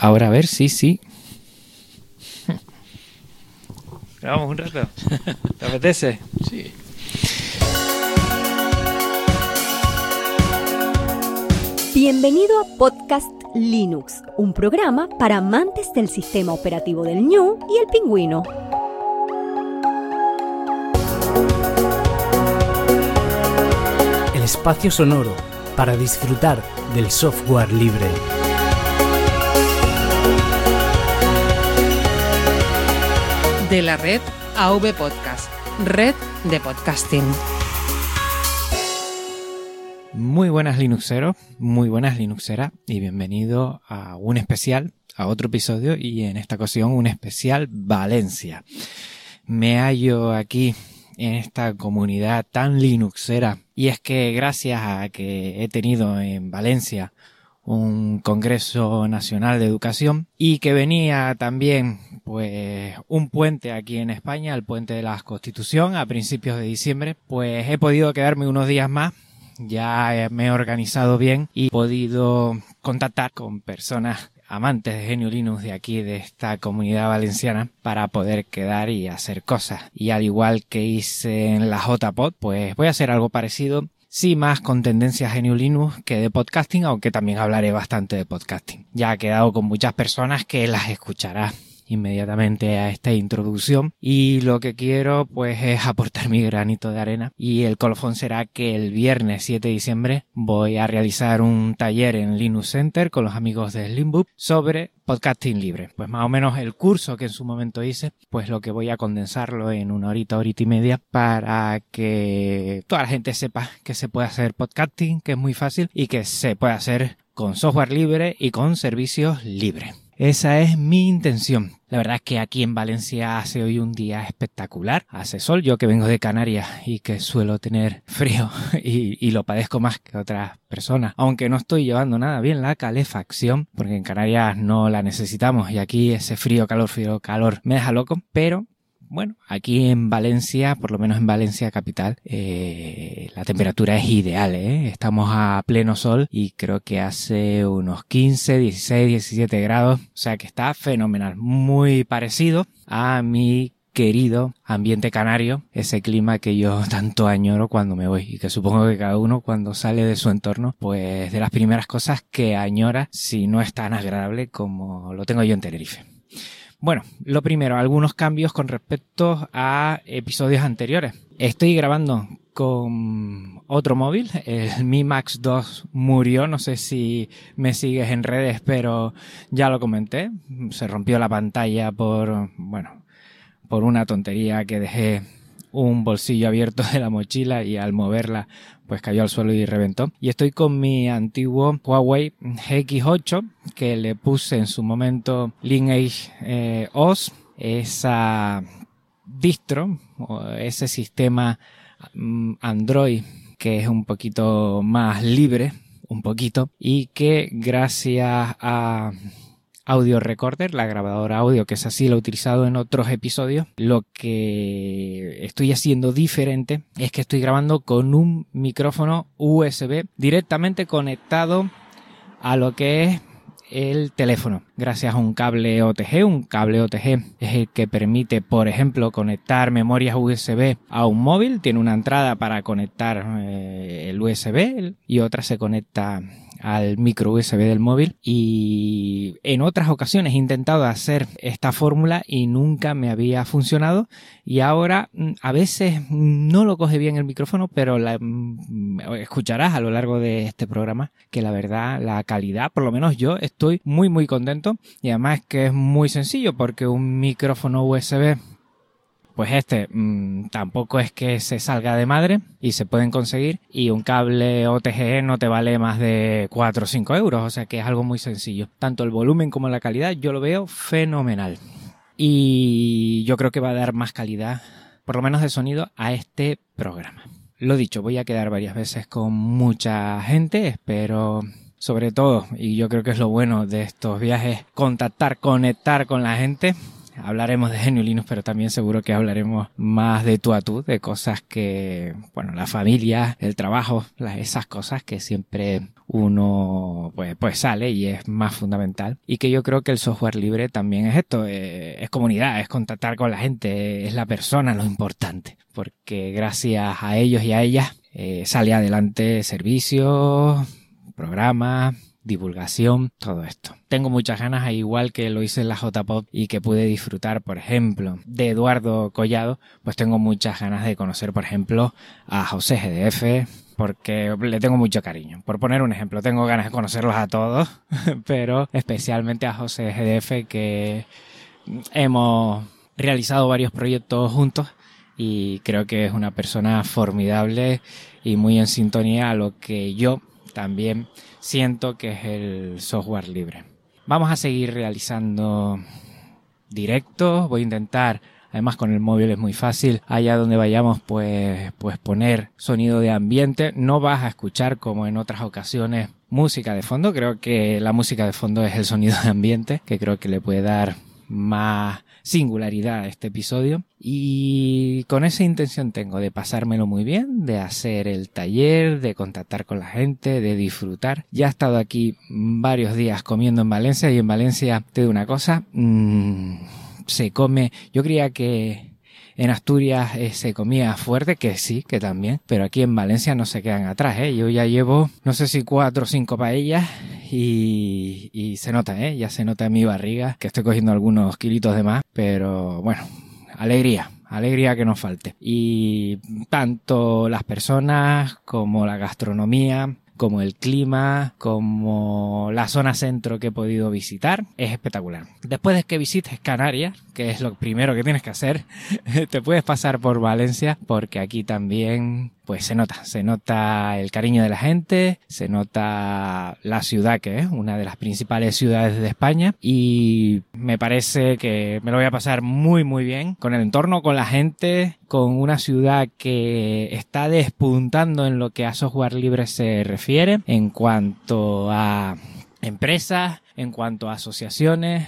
Ahora a ver, sí, sí. Grabamos un rato. ¿Te apetece? Sí. Bienvenido a Podcast Linux, un programa para amantes del sistema operativo del ñu y el pingüino. El espacio sonoro para disfrutar del software libre. De la red AV Podcast, red de podcasting. Muy buenas Linuxeros, muy buenas Linuxeras y bienvenido a un especial, a otro episodio y en esta ocasión un especial Valencia. Me hallo aquí en esta comunidad tan Linuxera y es que gracias a que he tenido en Valencia un Congreso Nacional de Educación y que venía también pues un puente aquí en España, el puente de la Constitución a principios de diciembre, pues he podido quedarme unos días más ya me he organizado bien y he podido contactar con personas amantes de Genio Linux de aquí, de esta comunidad valenciana, para poder quedar y hacer cosas. Y al igual que hice en la JPod, pues voy a hacer algo parecido sí más con tendencia Genio Linux que de podcasting, aunque también hablaré bastante de podcasting. Ya he quedado con muchas personas que las escuchará inmediatamente a esta introducción y lo que quiero pues es aportar mi granito de arena y el colofón será que el viernes 7 de diciembre voy a realizar un taller en Linux Center con los amigos de Slimbook sobre podcasting libre. Pues más o menos el curso que en su momento hice, pues lo que voy a condensarlo en una horita, horita y media para que toda la gente sepa que se puede hacer podcasting, que es muy fácil y que se puede hacer con software libre y con servicios libres. Esa es mi intención. La verdad es que aquí en Valencia hace hoy un día espectacular. Hace sol, yo que vengo de Canarias y que suelo tener frío y, lo padezco más que otras personas. Aunque no estoy llevando nada bien la calefacción, porque en Canarias no la necesitamos y aquí ese frío, calor, frío, calor me deja loco. Pero bueno, aquí en Valencia, por lo menos en Valencia capital, eh, la temperatura es ideal, ¿eh? Estamos a pleno sol y creo que hace unos 15, 16, 17 grados, o sea que está fenomenal, muy parecido a mi querido ambiente canario, ese clima que yo tanto añoro cuando me voy y que supongo que cada uno cuando sale de su entorno, pues de las primeras cosas que añora si no es tan agradable como lo tengo yo en Tenerife. Bueno, lo primero, algunos cambios con respecto a episodios anteriores. Estoy grabando con otro móvil, el Mi Max 2 murió, no sé si me sigues en redes, pero ya lo comenté. Se rompió la pantalla por, bueno, por una tontería que dejé un bolsillo abierto de la mochila y al moverla pues cayó al suelo y reventó. Y estoy con mi antiguo Huawei GX8 que le puse en su momento Lineage eh, OS, esa distro ese sistema mm, Android que es un poquito más libre, un poquito, y que gracias a Audio Recorder, la grabadora audio, que es así, lo he utilizado en otros episodios. Lo que estoy haciendo diferente es que estoy grabando con un micrófono USB directamente conectado a lo que es el teléfono gracias a un cable OTG. Un cable OTG es el que permite, por ejemplo, conectar memorias USB a un móvil. Tiene una entrada para conectar eh, el USB y otra se conecta al micro USB del móvil y en otras ocasiones he intentado hacer esta fórmula y nunca me había funcionado. Y ahora mm, a veces no lo coge bien el micrófono pero la, mm, escucharás a lo largo de este programa que la verdad la calidad por lo menos yo estoy muy muy contento. Y además que es muy sencillo porque un micrófono USB pues este mmm, tampoco es que se salga de madre y se pueden conseguir y un cable OTG no te vale más de 4 o 5 euros, o sea que es algo muy sencillo. Tanto el volumen como la calidad yo lo veo fenomenal. Y yo creo que va a dar más calidad, por lo menos de sonido, a este programa. Lo dicho, voy a quedar varias veces con mucha gente, espero sobre todo, y yo creo que es lo bueno de estos viajes, contactar, conectar con la gente hablaremos de Genio Linux, pero también seguro que hablaremos más de tú a tú, de cosas que, bueno, la familia, el trabajo, esas cosas que siempre uno pues, pues sale y es más fundamental. Y que yo creo que el software libre también es esto, eh, es comunidad, es contactar con la gente, es la persona lo importante. Porque gracias a ellos y a ellas eh, sale adelante servicios, programas, divulgación, todo esto. Tengo muchas ganas, igual que lo hice en la JPOP y que pude disfrutar, por ejemplo, de Eduardo Collado, pues tengo muchas ganas de conocer, por ejemplo, a José GDF, porque le tengo mucho cariño. Por poner un ejemplo, tengo ganas de conocerlos a todos, pero especialmente a José GDF, que hemos realizado varios proyectos juntos y creo que es una persona formidable y muy en sintonía a lo que yo también siento que es el software libre. Vamos a seguir realizando directos, voy a intentar Además con el móvil es muy fácil. Allá donde vayamos pues, pues poner sonido de ambiente. No vas a escuchar como en otras ocasiones música de fondo. Creo que la música de fondo es el sonido de ambiente que creo que le puede dar más singularidad a este episodio y con esa intención tengo de pasármelo muy bien, de hacer el taller, de contactar con la gente, de disfrutar. Ya he estado aquí varios días comiendo en Valencia y en Valencia te digo una cosa, mmm, se come, yo creía que en Asturias eh, se comía fuerte, que sí, que también, pero aquí en Valencia no se quedan atrás, ¿eh? Yo ya llevo, no sé si cuatro o cinco paellas y, y se nota, ¿eh? Ya se nota en mi barriga que estoy cogiendo algunos kilitos de más, pero bueno, alegría, alegría que nos falte. Y tanto las personas como la gastronomía, como el clima, como la zona centro que he podido visitar, es espectacular. Después de que visites Canarias, que es lo primero que tienes que hacer, te puedes pasar por Valencia porque aquí también pues se nota, se nota el cariño de la gente, se nota la ciudad que es una de las principales ciudades de España. Y me parece que me lo voy a pasar muy muy bien con el entorno, con la gente, con una ciudad que está despuntando en lo que a software libre se refiere en cuanto a empresas, en cuanto a asociaciones,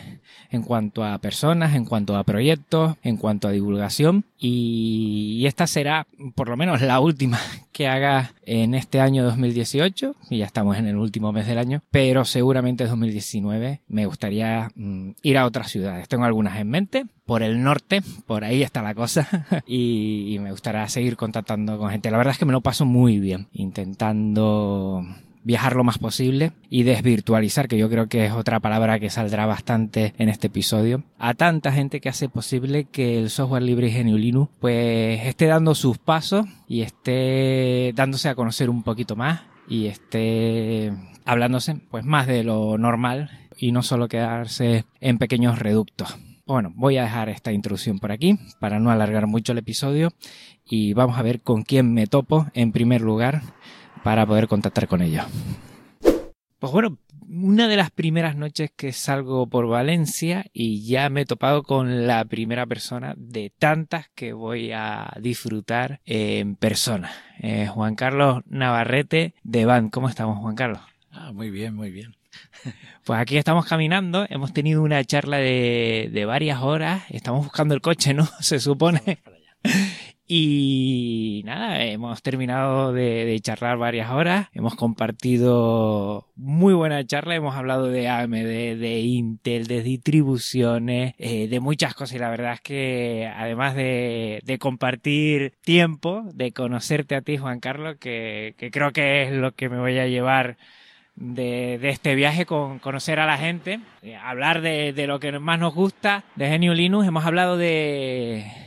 en cuanto a personas, en cuanto a proyectos, en cuanto a divulgación. Y esta será por lo menos la última que haga en este año 2018, y ya estamos en el último mes del año, pero seguramente en 2019 me gustaría mm, ir a otras ciudades. Tengo algunas en mente, por el norte, por ahí está la cosa, y me gustaría seguir contactando con gente. La verdad es que me lo paso muy bien, intentando viajar lo más posible y desvirtualizar, que yo creo que es otra palabra que saldrá bastante en este episodio, a tanta gente que hace posible que el software libre y GNU Linux pues esté dando sus pasos y esté dándose a conocer un poquito más y esté hablándose pues más de lo normal y no solo quedarse en pequeños reductos. Bueno, voy a dejar esta introducción por aquí para no alargar mucho el episodio y vamos a ver con quién me topo en primer lugar para poder contactar con ellos. Pues bueno, una de las primeras noches que salgo por Valencia y ya me he topado con la primera persona de tantas que voy a disfrutar en persona. Eh, Juan Carlos Navarrete de Van. ¿Cómo estamos, Juan Carlos? Ah, muy bien, muy bien. Pues aquí estamos caminando, hemos tenido una charla de, de varias horas, estamos buscando el coche, ¿no? Se supone. Y nada, hemos terminado de, charlar varias horas, hemos compartido muy buena charla, hemos hablado de AMD, de Intel, de distribuciones, eh, de muchas cosas y la verdad es que además de, compartir tiempo, de conocerte a ti Juan Carlos, que, creo que es lo que me voy a llevar de, este viaje con conocer a la gente, eh, hablar de, lo que más nos gusta de Genio Linux. Hemos hablado de,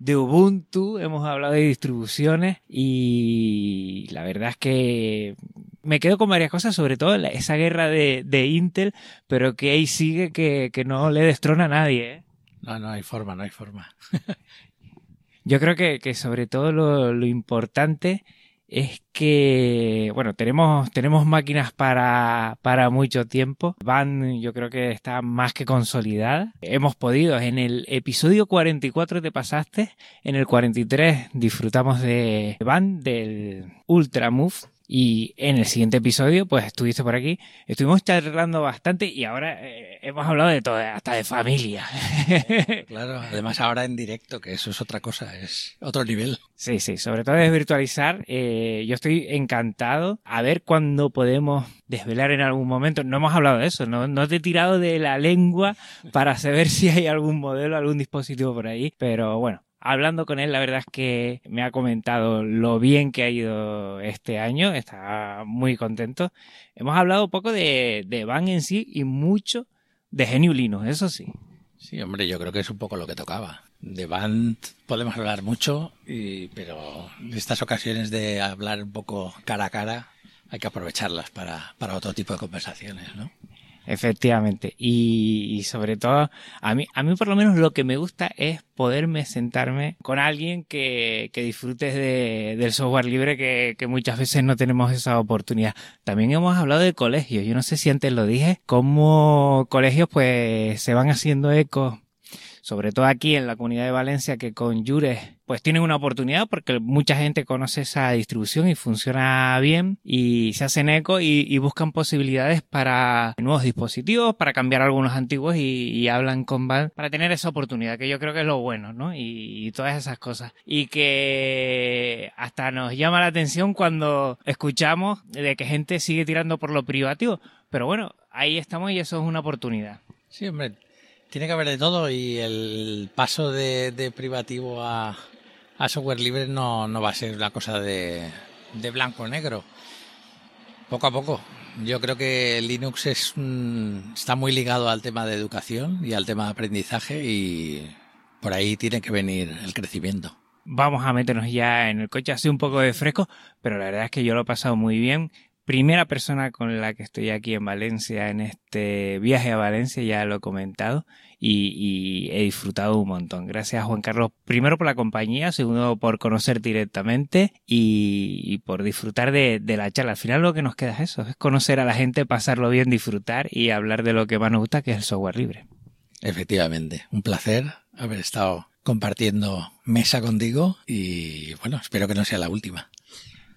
de Ubuntu, hemos hablado de distribuciones y la verdad es que me quedo con varias cosas, sobre todo esa guerra de, Intel, pero que ahí sigue que, no le destrona a nadie. ¿eh? No, no hay forma, no hay forma. Yo creo que, que sobre todo lo, lo importante es que, bueno, tenemos, tenemos máquinas para, para mucho tiempo. Van, yo creo que está más que consolidada. Hemos podido, en el episodio 44 te pasaste, en el 43 disfrutamos de Van, del Ultra Move Y en el siguiente episodio, pues estuviste por aquí, estuvimos charlando bastante y ahora eh, hemos hablado de todo, hasta de familia. claro, además ahora en directo, que eso es otra cosa, es otro nivel. Sí, sí, sobre todo es virtualizar. Eh, yo estoy encantado a ver cuándo podemos desvelar en algún momento. No hemos hablado de eso, no, no te he tirado de la lengua para saber si hay algún modelo, algún dispositivo por ahí, pero bueno, hablando con él, la verdad es que me ha comentado lo bien que ha ido este año, está muy contento. Hemos hablado un poco de, de Van en sí y mucho de Genio Linux, eso sí. Sí, hombre, yo creo que es un poco lo que tocaba. De Band podemos hablar mucho, y, pero estas ocasiones de hablar un poco cara a cara hay que aprovecharlas para, para otro tipo de conversaciones, ¿no? Efectivamente. Y, sobre todo, a mí, a mí por lo menos lo que me gusta es poderme sentarme con alguien que, que disfrutes de, del software libre que, que, muchas veces no tenemos esa oportunidad. También hemos hablado de colegios. Yo no sé si antes lo dije, cómo colegios pues se van haciendo eco sobre todo aquí en la comunidad de Valencia, que con Jures pues tienen una oportunidad porque mucha gente conoce esa distribución y funciona bien y se hacen eco y, buscan posibilidades para nuevos dispositivos, para cambiar algunos antiguos y, hablan con Val para tener esa oportunidad, que yo creo que es lo bueno, ¿no? Y, todas esas cosas. Y que hasta nos llama la atención cuando escuchamos de que gente sigue tirando por lo privativo. Pero bueno, ahí estamos y eso es una oportunidad. Sí, hombre, tiene que haber de todo y el paso de, privativo a, software libre no, no, va a ser una cosa de, de blanco negro. Poco a poco. Yo creo que Linux es está muy ligado al tema de educación y al tema de aprendizaje y por ahí tiene que venir el crecimiento. Vamos a meternos ya en el coche, hace un poco de fresco, pero la verdad es que yo lo he pasado muy bien primera persona con la que estoy aquí en Valencia, en este viaje a Valencia, ya lo he comentado y, he disfrutado un montón. Gracias Juan Carlos, primero por la compañía, segundo por conocer directamente y, por disfrutar de, la charla. Al final lo que nos queda es eso, es conocer a la gente, pasarlo bien, disfrutar y hablar de lo que más nos gusta, que es el software libre. Efectivamente, un placer haber estado compartiendo mesa contigo y bueno, espero que no sea la última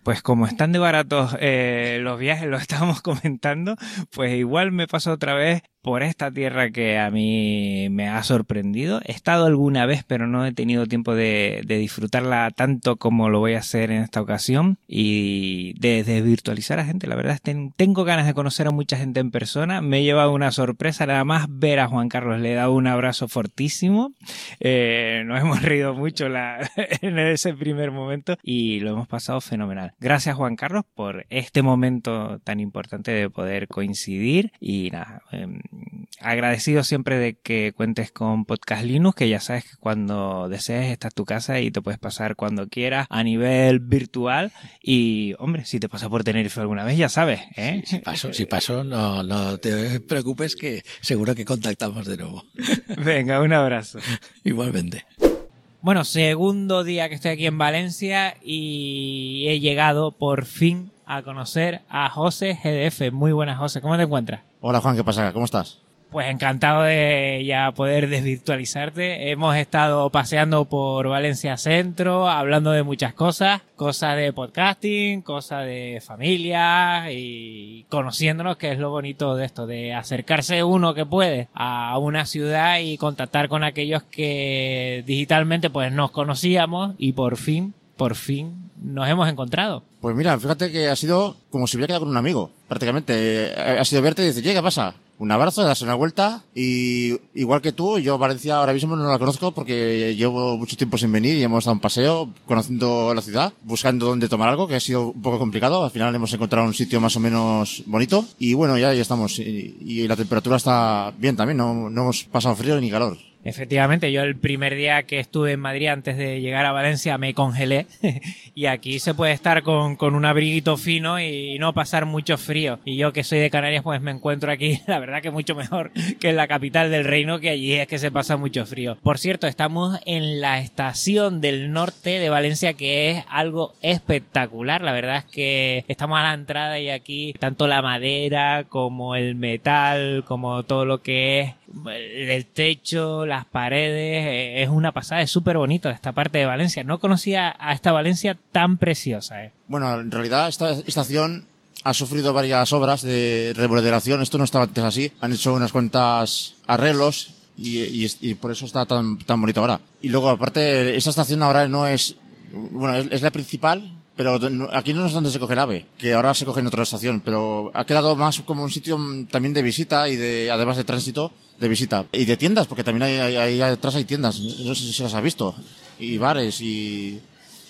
pues como están de baratos eh, los viajes, lo estábamos comentando, pues igual me paso otra vez por esta tierra que a mí me ha sorprendido. He estado alguna vez, pero no he tenido tiempo de, disfrutarla tanto como lo voy a hacer en esta ocasión y de, virtualizar a gente. La verdad tengo ganas de conocer a mucha gente en persona. Me he llevado una sorpresa, nada más ver a Juan Carlos. Le he dado un abrazo fortísimo. Eh, nos hemos reído mucho en ese primer momento y lo hemos pasado fenomenal. Gracias Juan Carlos por este momento tan importante de poder coincidir y nada. Em, agradecido siempre de que cuentes con Podcast Linux, que ya sabes que cuando desees estás en tu casa y te puedes pasar cuando quieras a nivel virtual. Y, hombre, si te pasa por Tenerife alguna vez, ya sabes, ¿eh? Si, paso, si paso, no, no te preocupes que seguro que contactamos de nuevo. Venga, un abrazo. Igualmente. Bueno, segundo día que estoy aquí en Valencia y he llegado por fin a conocer a José GDF. Muy buenas, José. ¿Cómo te encuentras? Hola, Juan. ¿Qué pasa? ¿Cómo estás? Pues encantado de ya poder desvirtualizarte. Hemos estado paseando por Valencia Centro, hablando de muchas cosas, cosas de podcasting, cosas de familia y conociéndonos, que es lo bonito de esto, de acercarse uno que puede a una ciudad y contactar con aquellos que digitalmente pues nos conocíamos y por fin, por fin nos hemos encontrado. Pues mira, fíjate que ha sido como si hubiera quedado con un amigo, prácticamente. Ha sido verte y decir, ¿qué pasa? un abrazo, darse una vuelta y igual que tú, yo Valencia ahora mismo no la conozco porque llevo mucho tiempo sin venir y hemos dado un paseo conociendo la ciudad, buscando dónde tomar algo, que ha sido un poco complicado. Al final hemos encontrado un sitio más o menos bonito y bueno, ya, ya estamos. Y, la temperatura está bien también, no, no hemos pasado frío ni calor. Efectivamente, yo el primer día que estuve en Madrid antes de llegar a Valencia me congelé y aquí se puede estar con, con, un abriguito fino y no pasar mucho frío. Y yo que soy de Canarias pues me encuentro aquí, la verdad que mucho mejor que en la capital del reino que allí es que se pasa mucho frío. Por cierto, estamos en la estación del norte de Valencia que es algo espectacular. La verdad es que estamos a la entrada y aquí tanto la madera como el metal como todo lo que es el techo, las paredes, eh, es una pasada, es súper bonito esta parte de Valencia. No conocía a esta Valencia tan preciosa. ¿eh? Bueno, en realidad esta estación ha sufrido varias obras de remodelación. Esto no estaba antes así. Han hecho unas cuantas arreglos y, por eso está tan, tan bonito ahora. Y luego, aparte, esta estación ahora no es, bueno, es, es la principal, pero aquí no es donde se coge el AVE, que ahora se coge en otra estación, pero ha quedado más como un sitio mm, también de visita y de, además de tránsito, de visita. Y de tiendas, porque también hay, hay, ahí atrás hay tiendas, no sé si las has visto, y bares y,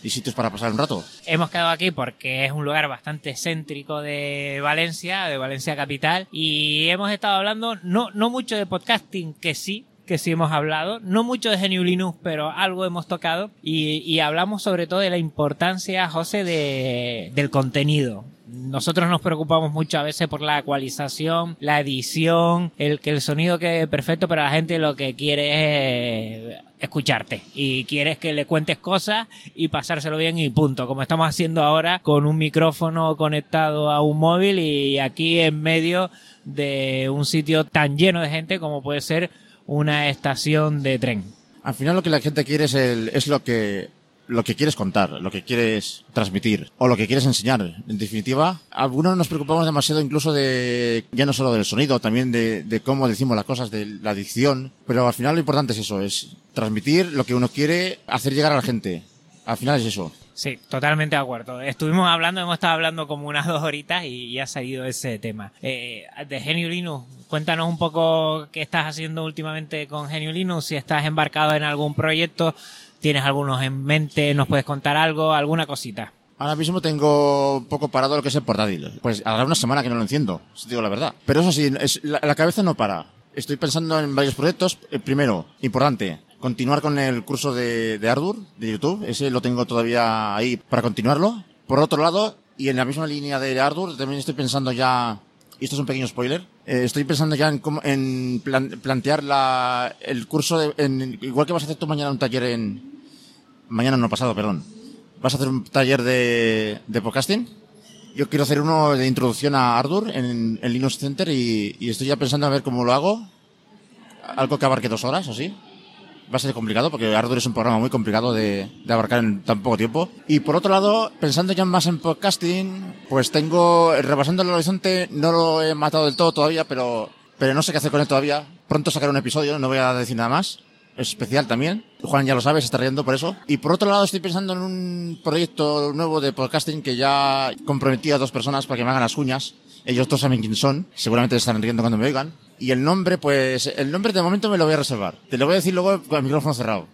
y sitios para pasar un rato. Hemos quedado aquí porque es un lugar bastante céntrico de Valencia, de Valencia capital, y hemos estado hablando no, no mucho de podcasting, que sí, que sí hemos hablado, no mucho de GNU Linux, pero algo hemos tocado, y, y hablamos sobre todo de la importancia, José, de, del contenido. Nosotros nos preocupamos mucho a veces por la ecualización, la edición, el que el sonido quede perfecto, pero la gente lo que quiere es escucharte. Y quieres que le cuentes cosas y pasárselo bien y punto, como estamos haciendo ahora con un micrófono conectado a un móvil y aquí en medio de un sitio tan lleno de gente como puede ser una estación de tren. Al final lo que la gente quiere es, el, es lo que lo que quieres contar, lo que quieres transmitir o lo que quieres enseñar. En definitiva, algunos nos preocupamos demasiado incluso de ya no solo del sonido, también de, de cómo decimos las cosas, de la dicción, pero al final lo importante es eso, es transmitir lo que uno quiere hacer llegar a la gente. Al final es eso. Sí, totalmente de acuerdo. Estuvimos hablando, hemos estado hablando como unas dos horitas y ya ha salido ese tema. Eh, de Genio Linux, cuéntanos un poco qué estás haciendo últimamente con Genio Linux, si estás embarcado en algún proyecto, tienes algunos en mente, nos puedes contar algo, alguna cosita. Ahora mismo tengo un poco parado lo que es el portátil. Pues hará una semana que no lo enciendo, si digo la verdad. Pero eso sí, es, la, la cabeza no para. Estoy pensando en varios proyectos. El primero, importante, continuar con el curso de, de Ardour, de YouTube. Ese lo tengo todavía ahí para continuarlo. Por otro lado, y en la misma línea de Ardour, también estoy pensando ya, y esto es un pequeño spoiler, eh, estoy pensando ya en, cómo- en plan- plantear la, el curso, de, en, igual que vas a hacer tú mañana un taller en, mañana no pasado, perdón. Vas a hacer un taller de, de podcasting. Yo quiero hacer uno de introducción a Ardour en, en Linux Center y, y estoy ya pensando a ver cómo lo hago. Algo que abarque dos horas, o sí. Va a ser complicado porque Ardour es un programa muy complicado de, de abarcar en tan poco tiempo. Y por otro lado, pensando ya más en podcasting, pues tengo, repasando el horizonte, no lo he matado del todo todavía, pero, pero no sé qué hacer con él todavía. Pronto sacaré un episodio, no voy a decir nada más. Es especial también. Juan ya lo sabe, se está riendo por eso. Y por otro lado, estoy pensando en un proyecto nuevo de podcasting que ya comprometí a dos personas para que me hagan las uñas. Ellos dos saben quién son. Seguramente estarán riendo cuando me oigan. Y el nombre, pues, el nombre de momento me lo voy a reservar. Te lo voy a decir luego con el micrófono cerrado.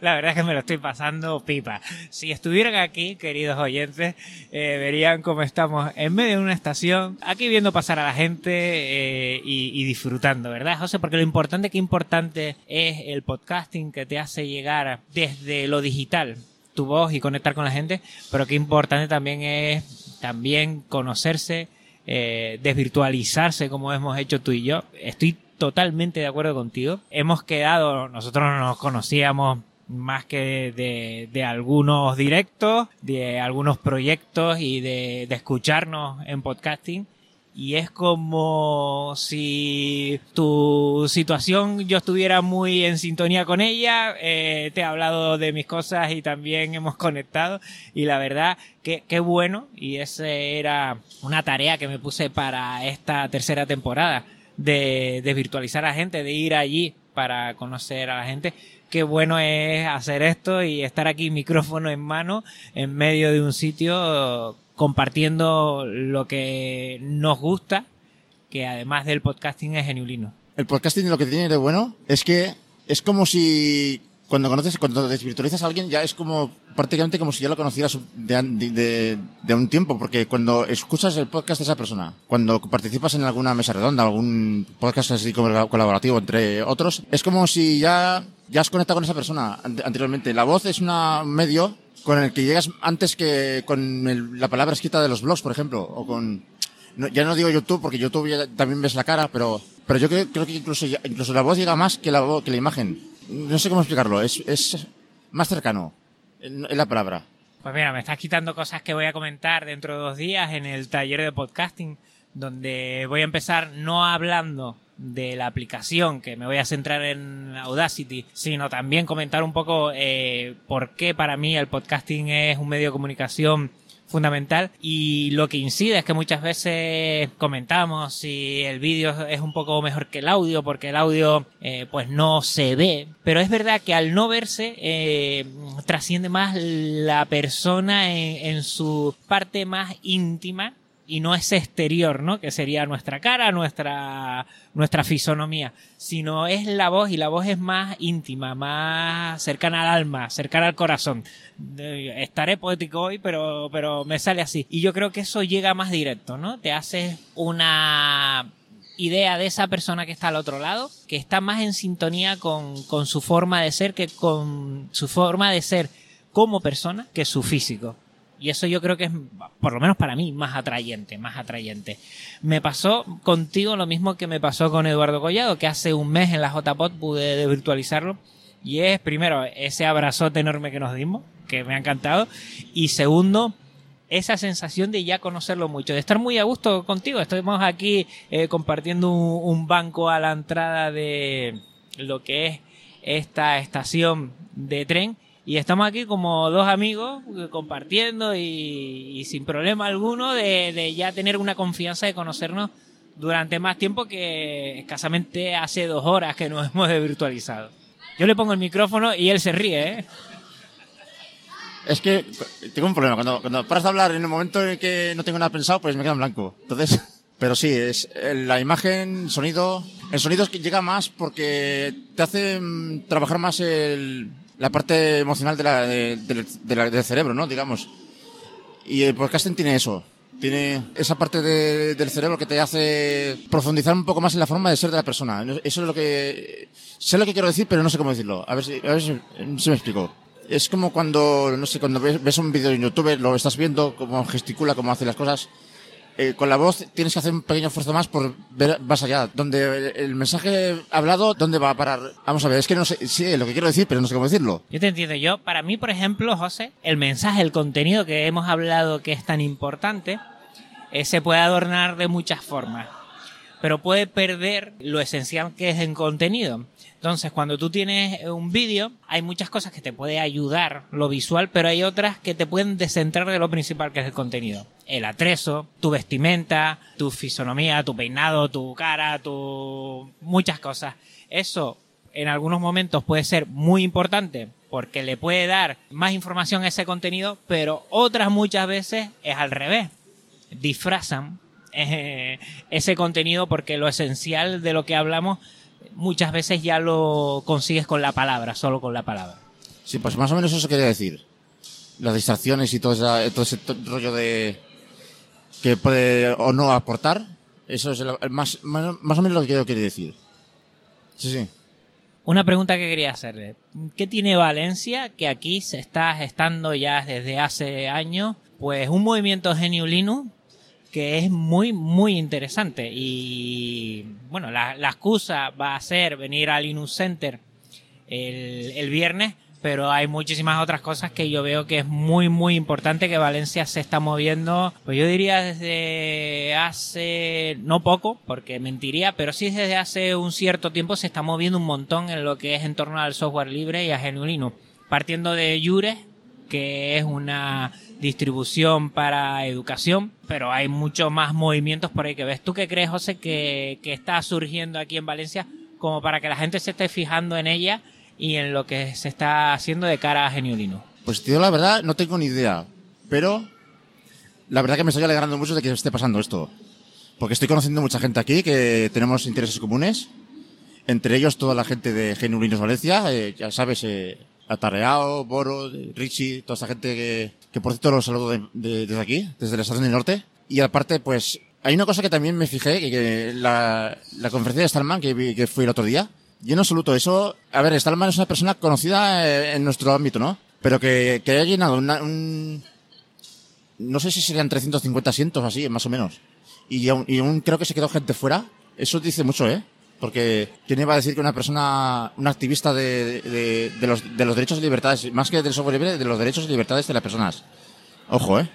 La verdad es que me lo estoy pasando pipa. Si estuvieran aquí, queridos oyentes, eh, verían cómo estamos en medio de una estación, aquí viendo pasar a la gente eh, y, y disfrutando, ¿verdad, José? Porque lo importante, qué importante es el podcasting que te hace llegar desde lo digital, tu voz y conectar con la gente, pero qué importante también es también conocerse, eh, desvirtualizarse como hemos hecho tú y yo. Estoy totalmente de acuerdo contigo. Hemos quedado, nosotros no nos conocíamos más que de, de algunos directos, de algunos proyectos y de, de escucharnos en podcasting. Y es como si tu situación yo estuviera muy en sintonía con ella, eh, te he hablado de mis cosas y también hemos conectado y la verdad que qué bueno y esa era una tarea que me puse para esta tercera temporada de, de virtualizar a gente, de ir allí para conocer a la gente. Qué bueno es hacer esto y estar aquí micrófono en mano en medio de un sitio compartiendo lo que nos gusta, que además del podcasting es geniulino. El podcasting lo que tiene de bueno es que es como si cuando conoces, cuando desvirtualizas a alguien ya es como prácticamente como si ya lo conocieras de, de, de, un tiempo, porque cuando escuchas el podcast de esa persona, cuando participas en alguna mesa redonda, algún podcast así como colaborativo entre otros, es como si ya, ya has conectado con esa persona anteriormente. La voz es un medio con el que llegas antes que con el, la palabra escrita de los blogs, por ejemplo, o con, ya no digo YouTube, porque YouTube también ves la cara, pero, pero yo creo, que incluso, incluso la voz llega más que la, que la imagen. No sé cómo explicarlo, es, es más cercano, es la palabra. Pues mira, me estás quitando cosas que voy a comentar dentro de dos días en el taller de podcasting, donde voy a empezar no hablando de la aplicación, que me voy a centrar en Audacity, sino también comentar un poco eh, por qué para mí el podcasting es un medio de comunicación fundamental. Y lo que incide es que muchas veces comentamos si el vídeo es un poco mejor que el audio porque el audio eh, pues no se ve. Pero es verdad que al no verse eh, trasciende más la persona en, en su parte más íntima y no es exterior, ¿no? Que sería nuestra cara, nuestra, nuestra fisonomía, sino es la voz y la voz es más íntima, más cercana al alma, cercana al corazón. Estaré poético hoy, pero, pero me sale así. Y yo creo que eso llega más directo, ¿no? Te haces una idea de esa persona que está al otro lado, que está más en sintonía con, con su forma de ser que con su forma de ser como persona que su físico. Y eso yo creo que es, por lo menos para mí, más atrayente, más atrayente. Me pasó contigo lo mismo que me pasó con Eduardo Collado, que hace un mes en la JPOT pude virtualizarlo. Y es, primero, ese abrazote enorme que nos dimos, que me ha encantado. Y segundo, esa sensación de ya conocerlo mucho, de estar muy a gusto contigo. Estuvimos aquí eh, compartiendo un banco a la entrada de lo que es esta estación de tren y estamos aquí como dos amigos eh, compartiendo y, sin problema alguno de, ya tener una confianza de conocernos durante más tiempo que escasamente hace dos horas que nos hemos virtualizado. Yo le pongo el micrófono y él se ríe, ¿eh? Es que tengo un problema. Cuando, cuando paras de hablar en el momento en el que no tengo nada pensado, pues me quedo en blanco. Entonces, pero sí, es la imagen, sonido. El sonido es que llega más porque te hace trabajar más el, la parte emocional de la, de, de, la, del cerebro, ¿no? Digamos. Y el podcasting tiene eso. Tiene esa parte de, del cerebro que te hace profundizar un poco más en la forma de ser de la persona. Eso es lo que... Sé lo que quiero decir, pero no sé cómo decirlo. A ver si, a ver si, si me explico. Es como cuando, no sé, cuando ves, ves un vídeo en YouTube, lo estás viendo, cómo gesticula, cómo hace las cosas eh, con la voz tienes que hacer un pequeño esfuerzo más por ver más allá. Donde el mensaje hablado, ¿dónde va a parar? Vamos a ver, es que no sé, sí, lo que quiero decir, pero no sé cómo decirlo. Yo te entiendo. Yo, para mí, por ejemplo, José, el mensaje, el contenido que hemos hablado que es tan importante, eh, se puede adornar de muchas formas. Pero puede perder lo esencial que es en contenido. Entonces, cuando tú tienes un vídeo, hay muchas cosas que te puede ayudar lo visual, pero hay otras que te pueden descentrar de lo principal que es el contenido. El atrezo, tu vestimenta, tu fisonomía, tu peinado, tu cara, tu... muchas cosas. Eso en algunos momentos puede ser muy importante porque le puede dar más información a ese contenido, pero otras muchas veces es al revés. Disfrazan eh, ese contenido porque lo esencial de lo que hablamos muchas veces ya lo consigues con la palabra, solo con la palabra. Sí, pues más o menos eso quería decir. Las distracciones y todo, esa, todo ese rollo de que puede o no aportar, eso es el, más, más, más, o menos lo que yo quería decir. Sí, sí. Una pregunta que quería hacerle. ¿Qué tiene Valencia que aquí se está gestando ya desde hace años? Pues un movimiento Genio Linux que es muy, muy interesante. Y bueno, la, la, excusa va a ser venir al Linux Center el, el, viernes, pero hay muchísimas otras cosas que yo veo que es muy, muy importante que Valencia se está moviendo, pues yo diría desde hace, no poco, porque mentiría, pero sí desde hace un cierto tiempo se está moviendo un montón en lo que es en torno al software libre y a GNU. Partiendo de Jure, que es una distribución para educación, pero hay muchos más movimientos por ahí que ves. ¿Tú qué crees, José, que, que está surgiendo aquí en Valencia como para que la gente se esté fijando en ella y en lo que se está haciendo de cara a Geniolino? Pues tío, la verdad no tengo ni idea, pero la verdad que me estoy alegrando mucho de que esté pasando esto. Porque estoy conociendo mucha gente aquí que tenemos intereses comunes, entre ellos toda la gente de Geniolinos Valencia, eh, ya sabes, eh, Atarreao, Boro, Richie, toda esa gente que, que por cierto los saludo de, de, desde aquí, desde la estación del norte. Y aparte, pues, hay una cosa que también me fijé, que, que la, la conferencia de Stallman que, vi, que fui el otro día, yo en absoluto eso, a ver, Stallman es una persona conocida eh, en nuestro ámbito, ¿no? Pero que, que haya llenado una, un, no sé si serían 350 asientos así, más o menos. Y aún, y aún creo que se quedó gente fuera. Eso dice mucho, ¿eh? Porque ¿quién iba a decir que una persona, un activista de, de, de, los, de los derechos y libertades, más que del software libre, de los derechos y libertades de las personas? Ojo, ¿eh?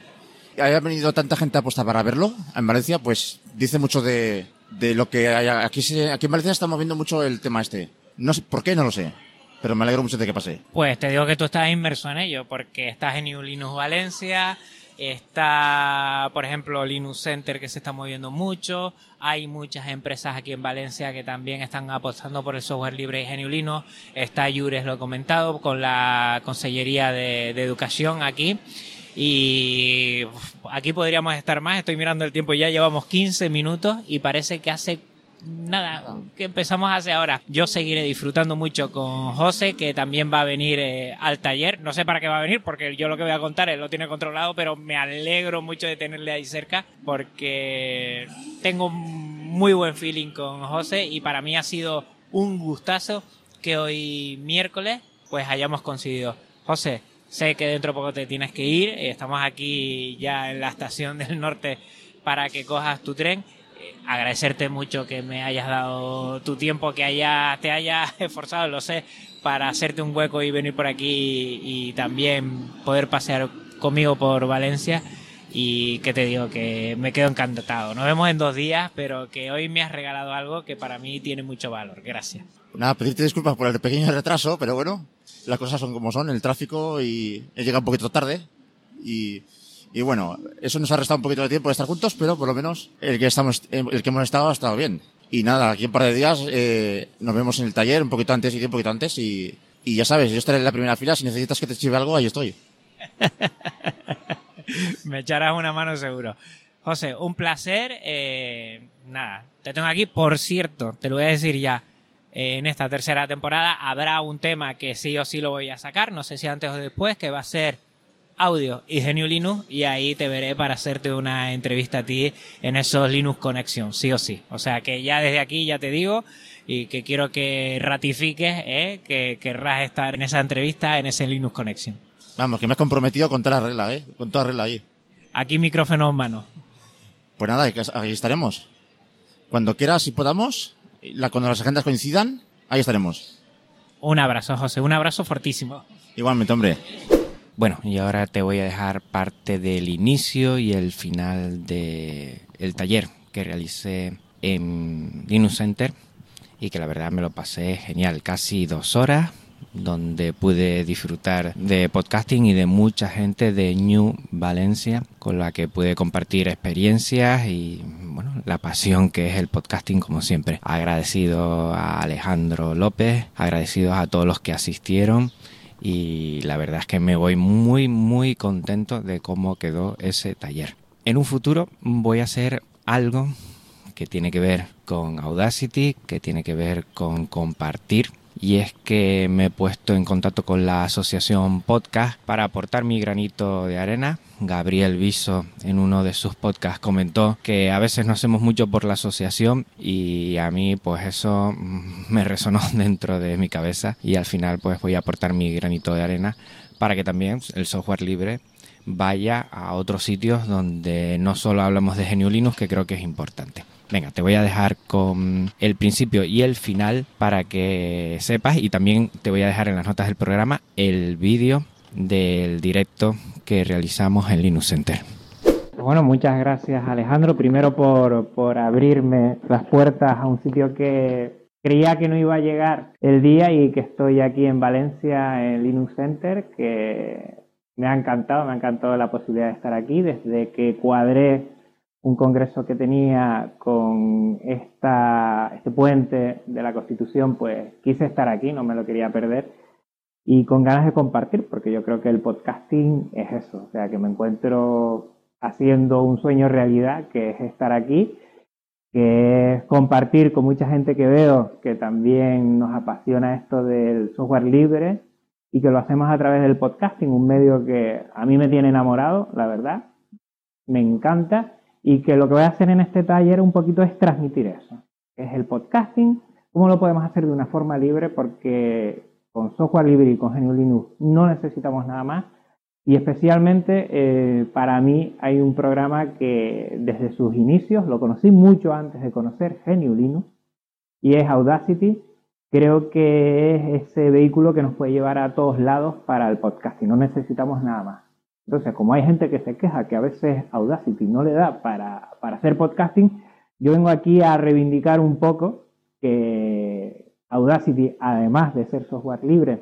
Haya venido tanta gente apuesta para verlo en Valencia, pues dice mucho de, de lo que hay aquí, se- aquí en Valencia estamos viendo mucho el tema este. No sé, ¿por qué? No lo sé. Pero me alegro mucho de que pase. Pues te digo que tú estás inmerso en ello, porque estás en New Linux Valencia, está, por ejemplo, Linux Center que se está moviendo mucho, hay muchas empresas aquí en Valencia que también están apostando por el software libre y GNU Linux, está Yures, lo he comentado, con la Consellería de, Educación aquí. Y aquí podríamos estar más, estoy mirando el tiempo, ya llevamos 15 minutos y parece que hace nada, que empezamos hace ahora. Yo seguiré disfrutando mucho con José, que también va a venir eh, al taller. No sé para qué va a venir, porque yo lo que voy a contar él lo tiene controlado, pero me alegro mucho de tenerle ahí cerca, porque tengo muy buen feeling con José y para mí ha sido un gustazo que hoy miércoles pues hayamos coincidido. José, sé que dentro de poco te tienes que ir, estamos aquí ya en la estación del norte para que cojas tu tren agradecerte mucho que me hayas dado tu tiempo, que haya, te hayas esforzado, lo sé, para hacerte un hueco y venir por aquí y, también poder pasear conmigo por Valencia. Y que te digo que me quedo encantado. Nos vemos en dos días, pero que hoy me has regalado algo que para mí tiene mucho valor. Gracias. Nada, pedirte disculpas por el pequeño retraso, pero bueno, las cosas son como son, el tráfico y he llegado un poquito tarde. Y, y bueno, eso nos ha restado un poquito de tiempo de estar juntos, pero por lo menos el que estamos, el que hemos estado ha estado bien. Y nada, aquí un par de días eh, nos vemos en el taller un poquito antes y un poquito antes y, ya sabes, yo estaré en la primera fila, si necesitas que te chive algo, ahí estoy. me echarás una mano seguro. José, un placer. eh, nada, te tengo aquí. Por cierto, te lo voy a decir ya. eh, en esta tercera temporada habrá un tema que sí o sí lo voy a sacar, no sé si antes o después, que va a ser audio y GNU Linux y ahí te veré para hacerte una entrevista a ti en esos Linux Connection, sí o sí. O sea que ya desde aquí ya te digo y que quiero que ratifiques eh, que querrás estar en esa entrevista en ese Linux Connection. Vamos, que me has comprometido con toda la regla, ¿eh? Con toda la regla ahí. Aquí micrófono en mano. Pues nada, ahí estaremos. Cuando quieras y podamos, cuando las agendas coincidan, ahí estaremos. Un abrazo, José, un abrazo fortísimo. Igualmente, hombre. Bueno, y ahora te voy a dejar parte del inicio y el final del el taller que realicé en Linux Center y que la verdad me lo pasé genial, casi dos horas donde pude disfrutar de podcasting y de mucha gente de New Valencia con la que pude compartir experiencias y bueno, la pasión que es el podcasting como siempre. Agradecido a Alejandro López, agradecidos a todos los que asistieron y la verdad es que me voy muy muy contento de cómo quedó ese taller. En un futuro voy a hacer algo que tiene que ver con Audacity, que tiene que ver con compartir y es que me he puesto en contacto con la asociación podcast para aportar mi granito de arena. Gabriel Viso en uno de sus podcasts comentó que a veces no hacemos mucho por la asociación y a mí pues eso mm, me resonó dentro de mi cabeza y al final pues voy a aportar mi granito de arena para que también el software libre vaya a otros sitios donde no solo hablamos de GNU Linux que creo que es importante. Venga, te voy a dejar con el principio y el final para que sepas y también te voy a dejar en las notas del programa el vídeo del directo que realizamos en Linux Center. Bueno, muchas gracias Alejandro, primero por, por abrirme las puertas a un sitio que creía que no iba a llegar el día y que estoy aquí en Valencia en Linux Center, que me ha encantado, me ha encantado la posibilidad de estar aquí desde que cuadré un congreso que tenía con este puente de la Constitución, pues quise estar aquí, no me lo quería perder y con ganas de compartir, porque yo creo que el podcasting es eso, o sea, que me encuentro haciendo un sueño realidad, que es estar aquí, que es compartir con mucha gente que veo que también nos apasiona esto del software libre y que lo hacemos a través del podcasting, un medio que a mí me tiene enamorado, la verdad, me encanta y que lo que voy a hacer en este taller un poquito es transmitir eso, es el podcasting, cómo lo podemos hacer de una forma libre porque con software libre y con GNU Linux no necesitamos nada más y especialmente eh, para mí hay un programa que desde sus inicios lo conocí mucho antes de conocer GNU Linux y es Audacity. Creo que es ese vehículo que nos puede llevar a todos lados para el podcasting, no necesitamos nada más. Entonces, como hay gente que se queja que a veces Audacity no le da para, para hacer podcasting, Yo vengo aquí a reivindicar un poco que Audacity, además de ser software libre,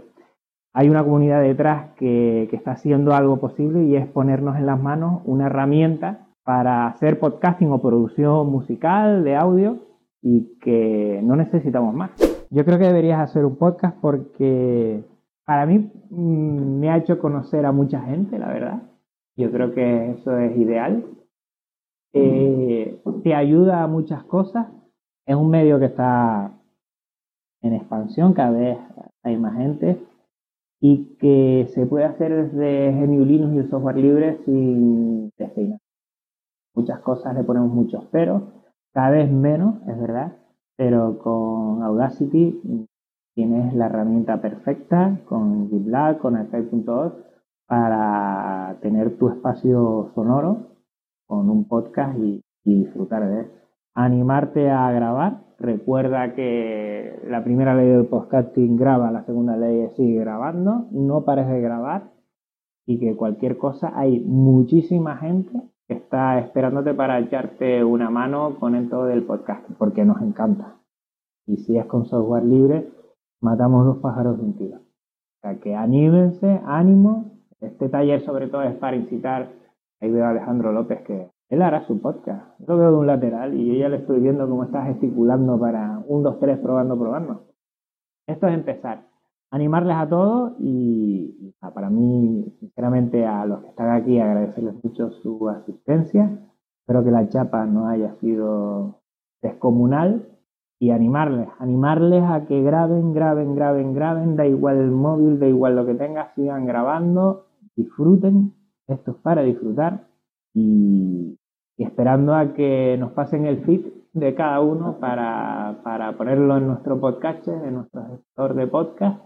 hay una comunidad detrás que, que está haciendo algo posible y es ponernos en las manos una herramienta para hacer podcasting o producción musical de audio y que no necesitamos más. Yo creo que deberías hacer un podcast porque para mí mm, me ha hecho conocer a mucha gente, la verdad. Yo creo que eso es ideal. Eh, te ayuda a muchas cosas. Es un medio que está en expansión, cada vez hay más gente y que se puede hacer desde GNU Linux y el software libre sin despeinar. Muchas cosas le ponemos muchos pero, cada vez menos, es verdad, pero con Audacity tienes la herramienta perfecta con GitLab, con Effect.org para tener tu espacio sonoro con un podcast y, y disfrutar de él. Animarte a grabar. Recuerda que la primera ley del podcasting graba, la segunda ley es sigue grabando. No pares de grabar y que cualquier cosa hay muchísima gente que está esperándote para echarte una mano con el todo del podcast porque nos encanta. Y si es con software libre, matamos dos pájaros de un tiro. O sea que anímense, ánimo. Este taller sobre todo es para incitar. Ahí veo a Alejandro López que él hará su podcast. Yo veo de un lateral y yo ya le estoy viendo cómo está gesticulando para un, dos, tres, probando, probando. Esto es empezar. Animarles a todos y, para mí, sinceramente, a los que están aquí, agradecerles mucho su asistencia. Espero que la chapa no haya sido descomunal y animarles, animarles a que graben, graben, graben, graben, da igual el móvil, da igual lo que tengas, sigan grabando, disfruten, esto es para disfrutar y, esperando a que nos pasen el feed de cada uno para, para ponerlo en nuestro podcast, en nuestro gestor de podcast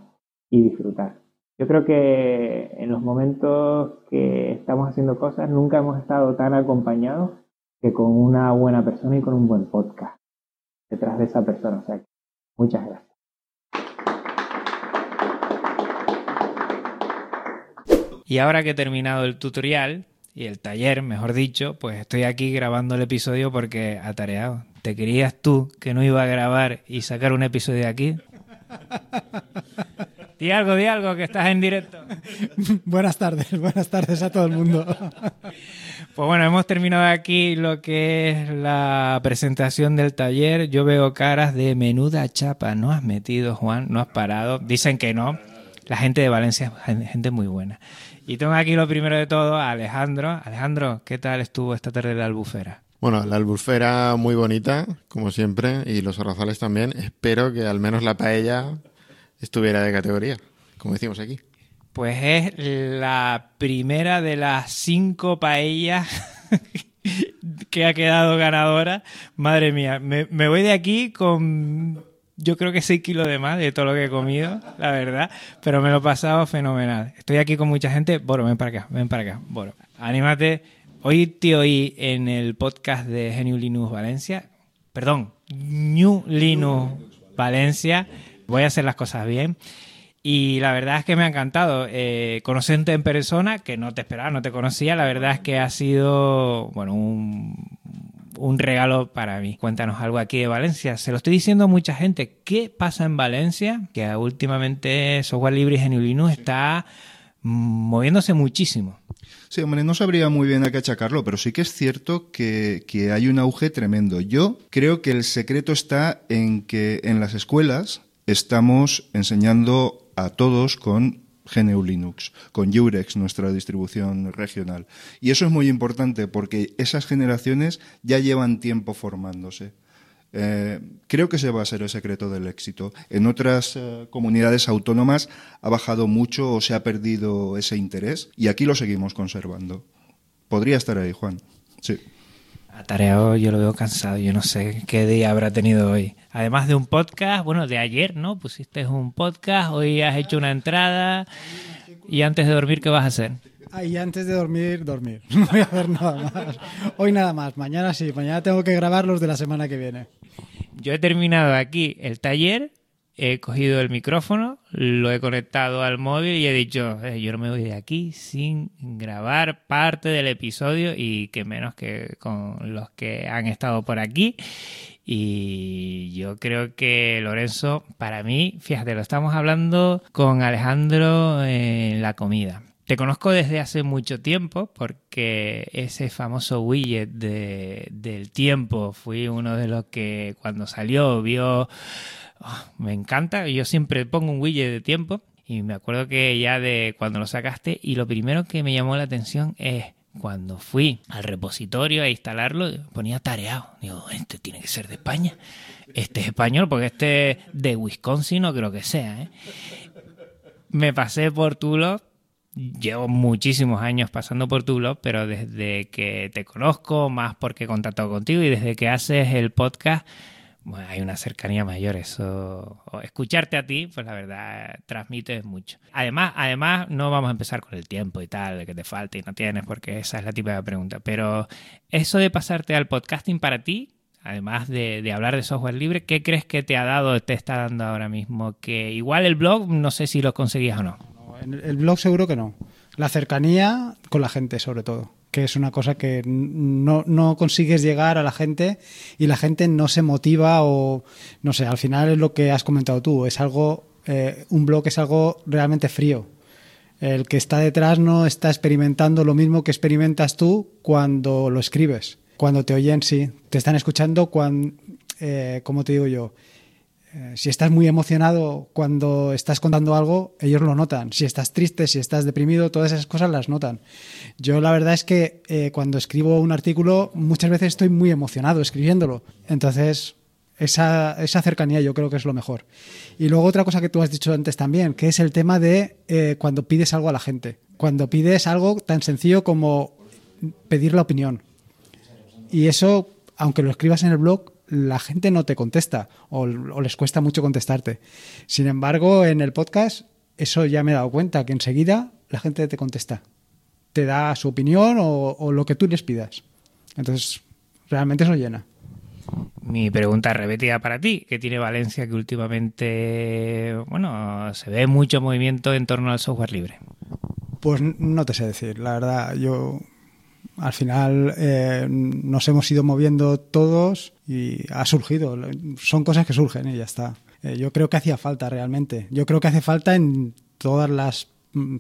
y disfrutar. Yo creo que en los momentos que estamos haciendo cosas nunca hemos estado tan acompañados que con una buena persona y con un buen podcast detrás de esa persona. O sea, muchas gracias. Y ahora que he terminado el tutorial y el taller, mejor dicho, pues estoy aquí grabando el episodio porque atareado. ¿Te querías tú que no iba a grabar y sacar un episodio aquí? Di algo, di algo, que estás en directo. buenas tardes, buenas tardes a todo el mundo. Pues bueno, hemos terminado aquí lo que es la presentación del taller. Yo veo caras de menuda chapa. ¿No has metido, Juan? ¿No has parado? Dicen que no. La gente de Valencia es gente muy buena. Y tengo aquí lo primero de todo a Alejandro. Alejandro, ¿qué tal estuvo esta tarde la albufera? Bueno, la albufera muy bonita, como siempre, y los arrozales también. Espero que al menos la paella estuviera de categoría, como decimos aquí. Pues es la primera de las cinco paellas que ha quedado ganadora. Madre mía, me, voy de aquí con yo creo que 6 kilos de más de todo lo que he comido, la verdad, pero me lo he pasado fenomenal. Estoy aquí con mucha gente. Boro, ven para acá, ven para acá. Boro, anímate. Hoy te oí en el podcast de Genu Linux Valencia, perdón, New Linux Valencia. Voy a hacer las cosas bien. Y la verdad es que me ha encantado. Eh, conocerte en persona, que no te esperaba, no te conocía, la verdad es que ha sido, bueno, un, un regalo para mí. Cuéntanos algo aquí de Valencia. Se lo estoy diciendo a mucha gente. ¿Qué pasa en Valencia? Que últimamente software libre y GNU Linux está moviéndose muchísimo. Sí, hombre, no sabría muy bien a qué achacarlo, pero sí que es cierto que, que hay un auge tremendo. Yo creo que el secreto está en que en las escuelas estamos enseñando a todos con GNU Linux, con Jurex, nuestra distribución regional. Y eso es muy importante porque esas generaciones ya llevan tiempo formándose. Eh, creo que ese va a ser el secreto del éxito. En otras eh, comunidades autónomas ha bajado mucho o se ha perdido ese interés y aquí lo seguimos conservando. Podría estar ahí, Juan. Sí. Atareado, yo lo veo cansado, yo no sé qué día habrá tenido hoy. Además de un podcast, bueno, de ayer, ¿no? Pusiste un podcast, hoy has hecho una entrada y antes de dormir, ¿qué vas a hacer? Y antes de dormir, dormir. No voy a hacer nada más. Hoy nada más, mañana sí, mañana tengo que grabar los de la semana que viene. Yo he terminado aquí el taller, he cogido el micrófono, lo he conectado al móvil y he dicho, eh, yo no me voy de aquí sin grabar parte del episodio y que menos que con los que han estado por aquí. Y yo creo que Lorenzo, para mí, fíjate, lo estamos hablando con Alejandro en la comida. Te conozco desde hace mucho tiempo porque ese famoso widget de, del tiempo fui uno de los que cuando salió vio... oh, me encanta, yo siempre pongo un widget de tiempo y me acuerdo que ya de cuando lo sacaste y lo primero que me llamó la atención es cuando fui al repositorio a instalarlo, ponía tareado. Digo, este tiene que ser de España. Este es español, porque este de Wisconsin no creo que sea. ¿eh? Me pasé por tu blog. Llevo muchísimos años pasando por tu pero desde que te conozco, más porque he contactado contigo y desde que haces el podcast, bueno, hay una cercanía mayor. Eso, escucharte a ti, pues la verdad, transmite mucho. Además, además, no vamos a empezar con el tiempo y tal, de que te falta y no tienes, porque esa es la típica pregunta. Pero eso de pasarte al podcasting para ti, además de, hablar de software libre, ¿qué crees que te ha dado, te está dando ahora mismo? Que igual el blog, no sé si lo conseguías o no. El blog seguro que no. La cercanía con la gente, sobre todo que es una cosa que no, no, consigues llegar a la gente y la gente no se motiva o no sé, al final es lo que has comentado tú, es algo, eh, un blog es algo realmente frío. El que está detrás no está experimentando lo mismo que experimentas tú cuando lo escribes. Cuando te oyen, sí, te están escuchando cuando, eh, ¿cómo te digo yo? Eh, si estás muy emocionado cuando estás contando algo, ellos lo notan. Si estás triste, si estás deprimido, todas esas cosas las notan. Yo la verdad es que eh, cuando escribo un artículo muchas veces estoy muy emocionado escribiéndolo. Entonces, esa, esa, cercanía yo creo que es lo mejor. Y luego otra cosa que tú has dicho antes también, que es el tema de eh, cuando pides algo a la gente. Cuando pides algo tan sencillo como pedir la opinión. Y eso, aunque lo escribas en el blog, la gente no te contesta o, o, les cuesta mucho contestarte. Sin embargo, en el podcast, eso ya me he dado cuenta, que enseguida la gente te contesta. Te da su opinión o, o lo que tú les pidas. Entonces, realmente eso llena. Mi pregunta repetida para ti, ¿qué tiene Valencia que últimamente, bueno, se ve mucho movimiento en torno al software libre? Pues no te sé decir, la verdad, yo al final eh, nos hemos ido moviendo todos y ha surgido. Son cosas que surgen y ya está. Eh, yo creo que hacía falta realmente. Yo creo que hace falta en todas las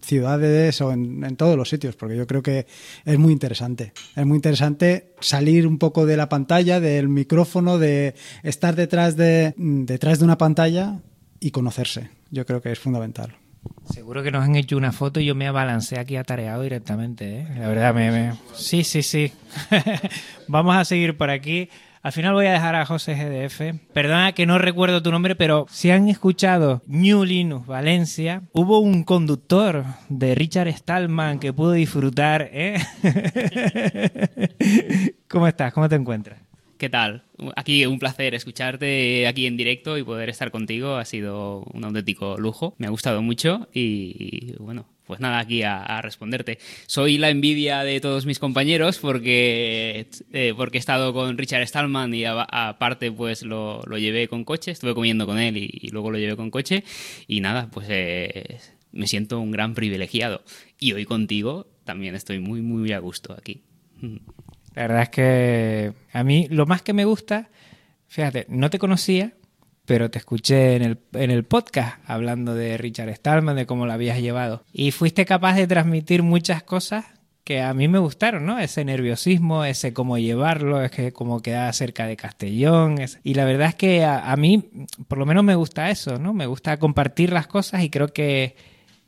ciudades o en, en, todos los sitios, porque yo creo que es muy interesante. Es muy interesante salir un poco de la pantalla, del micrófono, de estar detrás de, detrás de una pantalla y conocerse. Yo creo que es fundamental. Seguro que nos han hecho una foto y yo me abalancé aquí atareado directamente, ¿eh? La verdad, me. Sí, sí, sí. Vamos a seguir por aquí. Al final voy a dejar a José GDF. Perdona que no recuerdo tu nombre, pero si han escuchado New Linux Valencia, hubo un conductor de Richard Stallman que pudo disfrutar. ¿eh? ¿Cómo estás? ¿Cómo te encuentras? ¿Qué tal? Aquí un placer escucharte aquí en directo y poder estar contigo. Ha sido un auténtico lujo. Me ha gustado mucho y, bueno, pues nada, aquí a, a, responderte. Soy la envidia de todos mis compañeros porque, eh, porque he estado con Richard Stallman y aparte pues lo, lo, llevé con coche, estuve comiendo con él y, y, luego lo llevé con coche y nada, pues eh, me siento un gran privilegiado. Y hoy contigo también estoy muy, muy a gusto aquí. La verdad es que a mí lo más que me gusta, fíjate, no te conocía, pero te escuché en el, en el podcast hablando de Richard Stallman, de cómo lo habías llevado. Y fuiste capaz de transmitir muchas cosas que a mí me gustaron, ¿no? Ese nerviosismo, ese cómo llevarlo, es que como queda cerca de Castellón. Y la verdad es que a, a, mí, por lo menos me gusta eso, ¿no? Me gusta compartir las cosas y creo que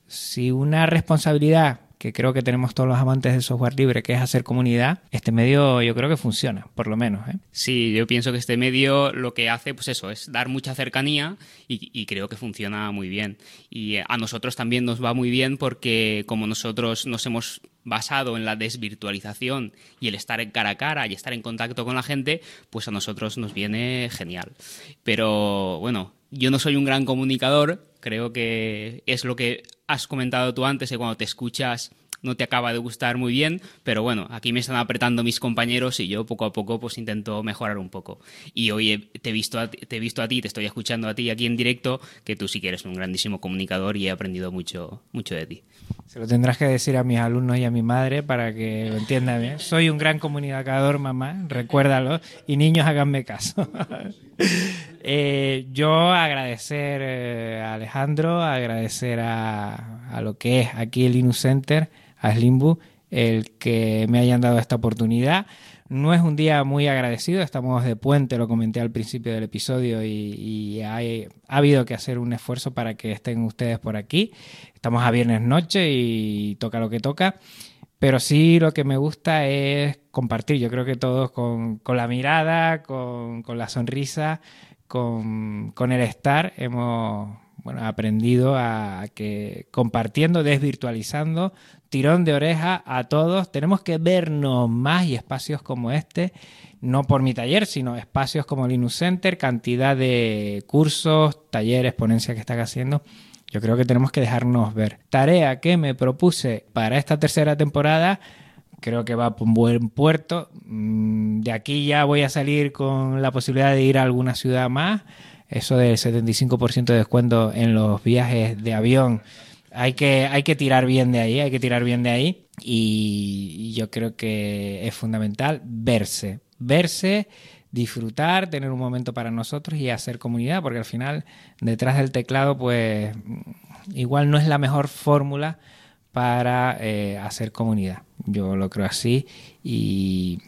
si una responsabilidad que creo que tenemos todos los amantes del software libre, que es hacer comunidad, este medio yo creo que funciona, por lo menos. ¿eh? Sí, yo pienso que este medio lo que hace, pues eso, es dar mucha cercanía y, y, creo que funciona muy bien. Y a nosotros también nos va muy bien porque como nosotros nos hemos basado en la desvirtualización y el estar en cara a cara y estar en contacto con la gente, pues a nosotros nos viene genial. Pero bueno, yo no soy un gran comunicador, creo que es lo que has comentado tú antes, que cuando te escuchas no te acaba de gustar muy bien, pero bueno, aquí me están apretando mis compañeros y yo poco a poco pues intento mejorar un poco. Y hoy te he visto a, te he visto a ti, te estoy escuchando a ti aquí en directo, que tú sí que eres un grandísimo comunicador y he aprendido mucho, mucho de ti. Se lo tendrás que decir a mis alumnos y a mi madre para que lo entiendan bien. Soy un gran comunicador, mamá, recuérdalo. Y niños, háganme caso. Eh, yo agradecer eh, a Alejandro, agradecer a, lo que es aquí el Linux a Slimbu, el que me hayan dado esta oportunidad. No es un día muy agradecido, estamos de puente, lo comenté al principio del episodio, y, ha habido que hacer un esfuerzo para que estén ustedes por aquí. Estamos a viernes noche y toca lo que toca. Pero sí lo que me gusta es compartir. Yo creo que todos con, con la mirada, con, con la sonrisa, con, con el estar, hemos bueno, aprendido a que compartiendo, desvirtualizando, tirón de oreja a todos, tenemos que vernos más y espacios como este, no por mi taller, sino espacios como Linux Center, cantidad de cursos, talleres, ponencias que están haciendo. Yo creo que tenemos que dejarnos ver. Tarea que me propuse para esta tercera temporada, creo que va por un buen puerto. Mm, De aquí ya voy a salir con la posibilidad de ir a alguna ciudad más. Eso del 75% de descuento en los viajes de avión. Hay que, hay que tirar bien de ahí, hay que tirar bien de ahí. Y, y yo creo que es fundamental verse, verse, disfrutar, tener un momento para nosotros y hacer comunidad, porque al final detrás del teclado, pues igual no es la mejor fórmula para eh, hacer comunidad. Yo lo creo así y,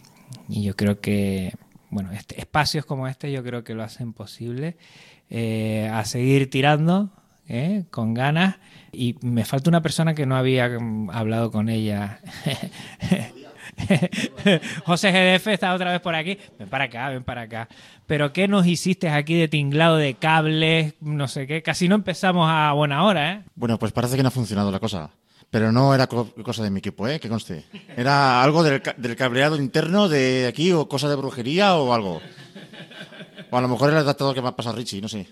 yo creo que, bueno, este- espacios como este yo creo que lo hacen posible. Eh, a seguir tirando ¿eh? con ganas y me falta una persona que no había mm, hablado con ella. José GDF está otra vez por aquí. Ven para acá, ven para acá. Pero ¿qué nos hiciste aquí de tinglado de cables? No sé qué. Casi no empezamos a buena hora, ¿eh? Bueno, pues parece que no ha funcionado la cosa. Pero no era co- cosa de mi equipo, ¿eh? Que conste. Era algo del, ca- del cableado interno de aquí o cosa de brujería o algo. O a lo mejor era el adaptador que me ha pasado Richie, no sé.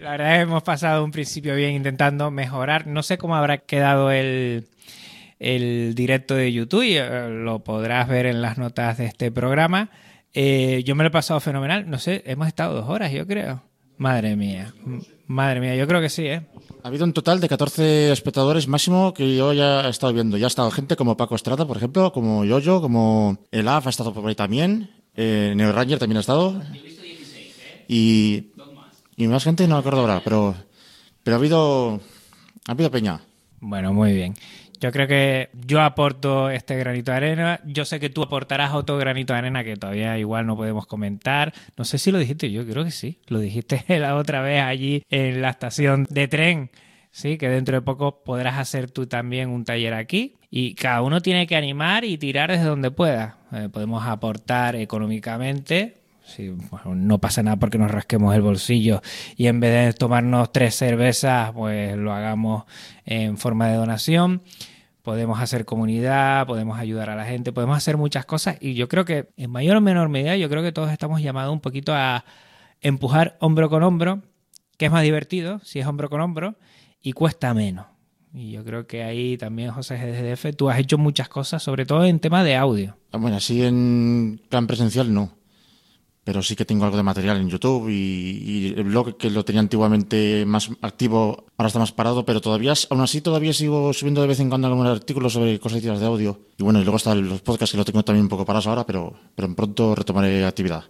La verdad es que hemos pasado un principio bien intentando mejorar. No sé cómo habrá quedado el, el directo de YouTube. y, eh, lo podrás ver en las notas de este programa. Eh, yo me lo he pasado fenomenal. No sé, hemos estado dos horas, yo creo. Madre mía. Madre mía, yo creo que sí, ¿eh? Ha habido un total de 14 espectadores máximo que yo ya he estado viendo. Ya ha estado gente como Paco Estrada, por ejemplo, como Yoyo, como el AF ha estado por ahí también. Eh, Neo Ranger también ha estado. Y, y más gente no me acuerdo ahora, pero, pero ha habido, ha habido peña. Bueno, muy bien. Yo creo que yo aporto este granito de arena. Yo sé que tú aportarás otro granito de arena que todavía igual no podemos comentar. No sé si lo dijiste, yo creo que sí. Lo dijiste la otra vez allí en la estación de tren. Sí, que dentro de poco podrás hacer tú también un taller aquí. Y cada uno tiene que animar y tirar desde donde pueda. Eh, podemos aportar económicamente, Bueno, no pasa nada porque nos rasquemos el bolsillo y en vez de tomarnos tres cervezas, pues lo hagamos en forma de donación. Podemos hacer comunidad, podemos ayudar a la gente, podemos hacer muchas cosas y yo creo que en mayor o menor medida yo creo que todos estamos llamados un poquito a empujar hombro con hombro, que es más divertido si es hombro con hombro y cuesta menos. Y yo creo que ahí también, José GDF, tú has hecho muchas cosas, sobre todo en tema de audio. Ah, Bueno, así en plan presencial no. Pero sí que tengo algo de material en YouTube y, y el blog que lo tenía antiguamente más activo, ahora está más parado, pero todavía, aún así todavía sigo subiendo de vez en cuando algún artículo sobre cositas de audio. Y bueno, y luego están los podcasts que lo tengo también un poco parados ahora, pero, pero pronto retomaré actividad.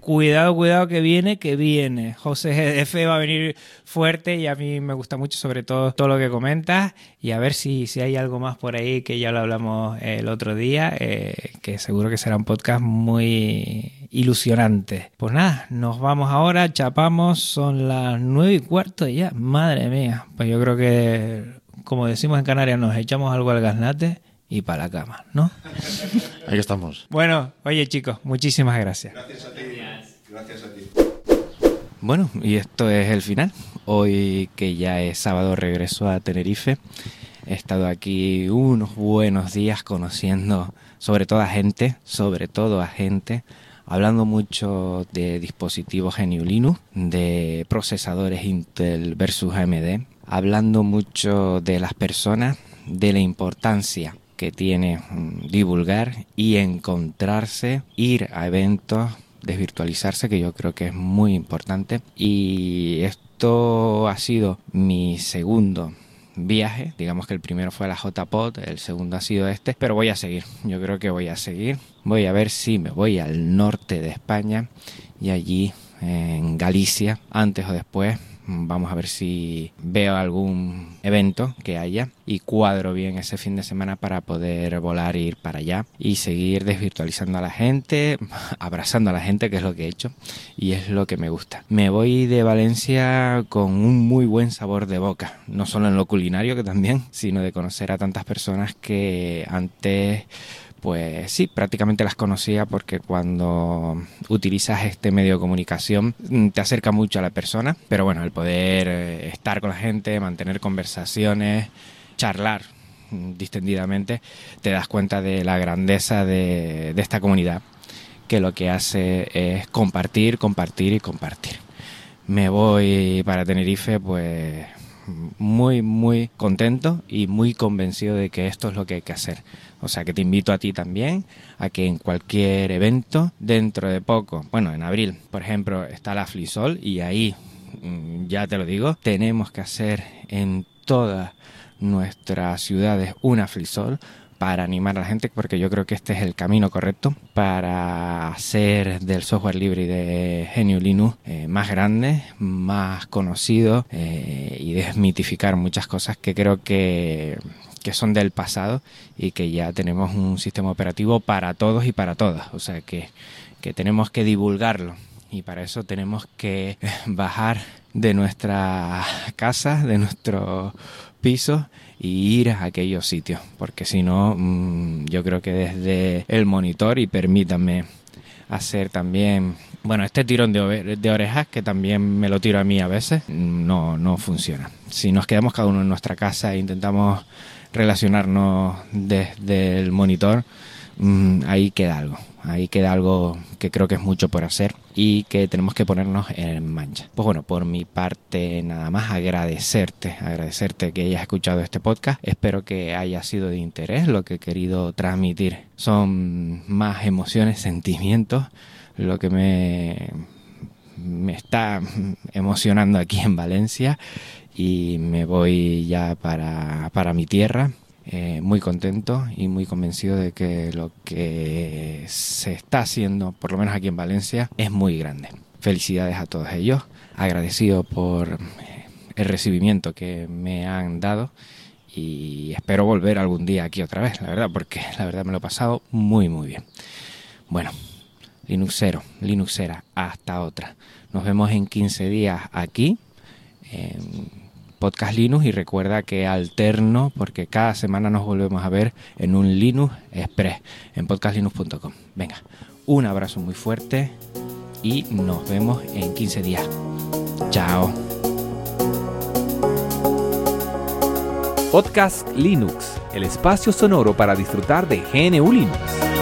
Cuidado, cuidado que viene, que viene. José GDF va a venir fuerte y a mí me gusta mucho sobre todo todo lo que comentas y a ver si, si hay algo más por ahí que ya lo hablamos el otro día, eh, que seguro que será un podcast muy ilusionante. Pues nada, nos vamos ahora, chapamos, son las nueve y cuarto ya, madre mía. Pues yo creo que, como decimos en Canarias, nos echamos algo al gasnate y para la cama, ¿no? Ahí estamos. Bueno, oye chicos, muchísimas gracias. Gracias a ti. Gracias a ti. Bueno, y esto es el final. Hoy que ya es sábado regreso a Tenerife. He estado aquí unos buenos días conociendo sobre todo a gente, sobre todo a gente, hablando mucho de dispositivos GNU Linux, de procesadores Intel versus AMD, hablando mucho de las personas de la importancia que tiene mm, divulgar y encontrarse, ir a eventos, desvirtualizarse, que yo creo que es muy importante. Y esto ha sido mi segundo viaje. Digamos que el primero fue la JPOT, el segundo ha sido este, pero voy a seguir. Yo creo que voy a seguir. Voy a ver si me voy al norte de España y allí en Galicia, antes o después, Vamos a ver si veo algún evento que haya y cuadro bien ese fin de semana para poder volar e ir para allá y seguir desvirtualizando a la gente, abrazando a la gente, que es lo que he hecho y es lo que me gusta. Me voy de Valencia con un muy buen sabor de boca, no solo en lo culinario que también, sino de conocer a tantas personas que antes pues sí, prácticamente las conocía porque cuando utilizas este medio de comunicación mm, te acerca mucho a la persona, pero bueno, el poder eh, estar con la gente, mantener conversaciones, charlar mm, distendidamente, te das cuenta de la grandeza de, de esta comunidad que lo que hace es compartir, compartir y compartir. Me voy para Tenerife pues muy, muy contento y muy convencido de que esto es lo que hay que hacer. O sea que te invito a ti también a que en cualquier evento, dentro de poco, bueno, en abril, por ejemplo, está la Flisol y ahí, mm, ya te lo digo, tenemos que hacer en todas nuestras ciudades una Flisol para animar a la gente, porque yo creo que este es el camino correcto para hacer del software libre y de Genio Linux eh, más grande, más conocido eh, y desmitificar muchas cosas que creo que, que son del pasado y que ya tenemos un sistema operativo para todos y para todas. O sea que, que tenemos que divulgarlo y para eso tenemos que bajar de nuestra casa, de nuestro piso y ir a aquellos sitios, porque si no, mm, yo creo que desde el monitor, y permítanme hacer también, bueno, este tirón de, de, orejas, que también me lo tiro a mí a veces, no, no funciona. Si nos quedamos cada uno en nuestra casa e intentamos relacionarnos desde el monitor, mm, ahí queda algo. Ahí queda algo que creo que es mucho por hacer y que tenemos que ponernos en mancha. Pues bueno, por mi parte nada más agradecerte, agradecerte que hayas escuchado este podcast. Espero que haya sido de interés lo que he querido transmitir. Son más emociones, sentimientos, lo que me, me está emocionando aquí en Valencia y me voy ya para, para mi tierra eh, muy contento y muy convencido de que lo que se está haciendo, por lo menos aquí en Valencia, es muy grande. Felicidades a todos ellos, agradecido por eh, el recibimiento que me han dado y espero volver algún día aquí otra vez, la verdad, porque la verdad me lo he pasado muy muy bien. Bueno, Linuxero, Linuxera, hasta otra. Nos vemos en 15 días aquí. En Podcast Linux y recuerda que alterno porque cada semana nos volvemos a ver en un Linux Express en podcastlinux.com. Venga, un abrazo muy fuerte y nos vemos en 15 días. Chao. Podcast Linux, el espacio sonoro para disfrutar de GNU Linux.